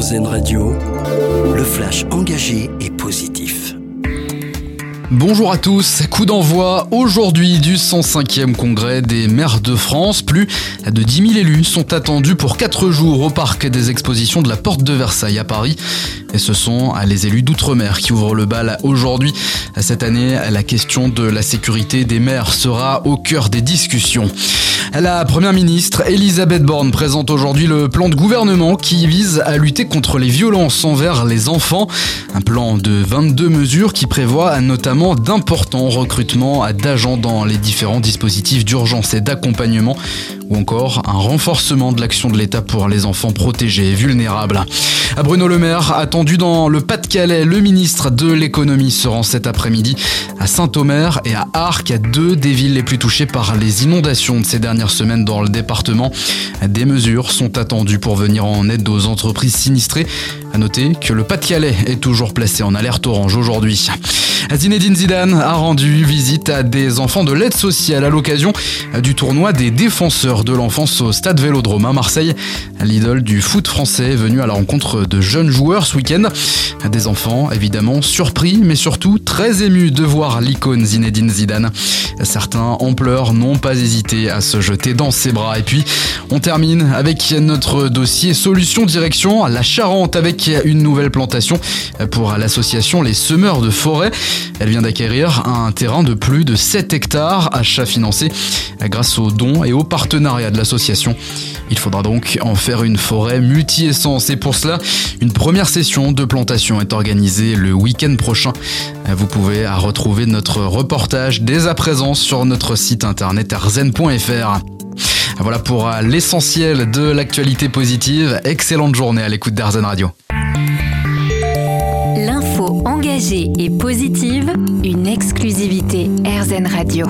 RZN Radio, le flash engagé et positif. Bonjour à tous, coup d'envoi aujourd'hui du 105e congrès des maires de France. Plus de 10 000 élus sont attendus pour 4 jours au parc des expositions de la Porte de Versailles à Paris. Et ce sont les élus d'outre-mer qui ouvrent le bal aujourd'hui. Cette année, la question de la sécurité des maires sera au cœur des discussions. La première ministre Elisabeth Borne présente aujourd'hui le plan de gouvernement qui vise à lutter contre les violences envers les enfants. Un plan de 22 mesures qui prévoit notamment d'importants recrutements d'agents dans les différents dispositifs d'urgence et d'accompagnement ou encore un renforcement de l'action de l'État pour les enfants protégés et vulnérables. À Bruno Le Maire, attendu dans le Pas-de-Calais, le ministre de l'économie se rend cet après-midi à Saint-Omer et à Arc, deux des villes les plus touchées par les inondations de ces dernières semaines dans le département. Des mesures sont attendues pour venir en aide aux entreprises sinistrées. À noter que le Pas-de-Calais est toujours placé en alerte orange aujourd'hui. Zinedine Zidane a rendu visite à des enfants de l'aide sociale à l'occasion du tournoi des défenseurs de l'enfance au stade Vélodrome à Marseille. L'idole du foot français est venu à la rencontre de jeunes joueurs ce week-end. Des enfants évidemment surpris mais surtout très émus de voir l'icône Zinedine Zidane. Certains en pleurs n'ont pas hésité à se jeter dans ses bras. Et puis on termine avec notre dossier solution direction la Charente avec une nouvelle plantation pour l'association Les Semeurs de Forêt. Elle vient d'acquérir un terrain de plus de 7 hectares, achat financé grâce aux dons et au partenariat de l'association. Il faudra donc en faire une forêt multi-essence et pour cela, une première session de plantation est organisée le week-end prochain. Vous pouvez retrouver notre reportage dès à présent sur notre site internet arzen.fr. Voilà pour l'essentiel de l'actualité positive. Excellente journée à l'écoute d'Arzen Radio engagée et positive, une exclusivité RZN Radio.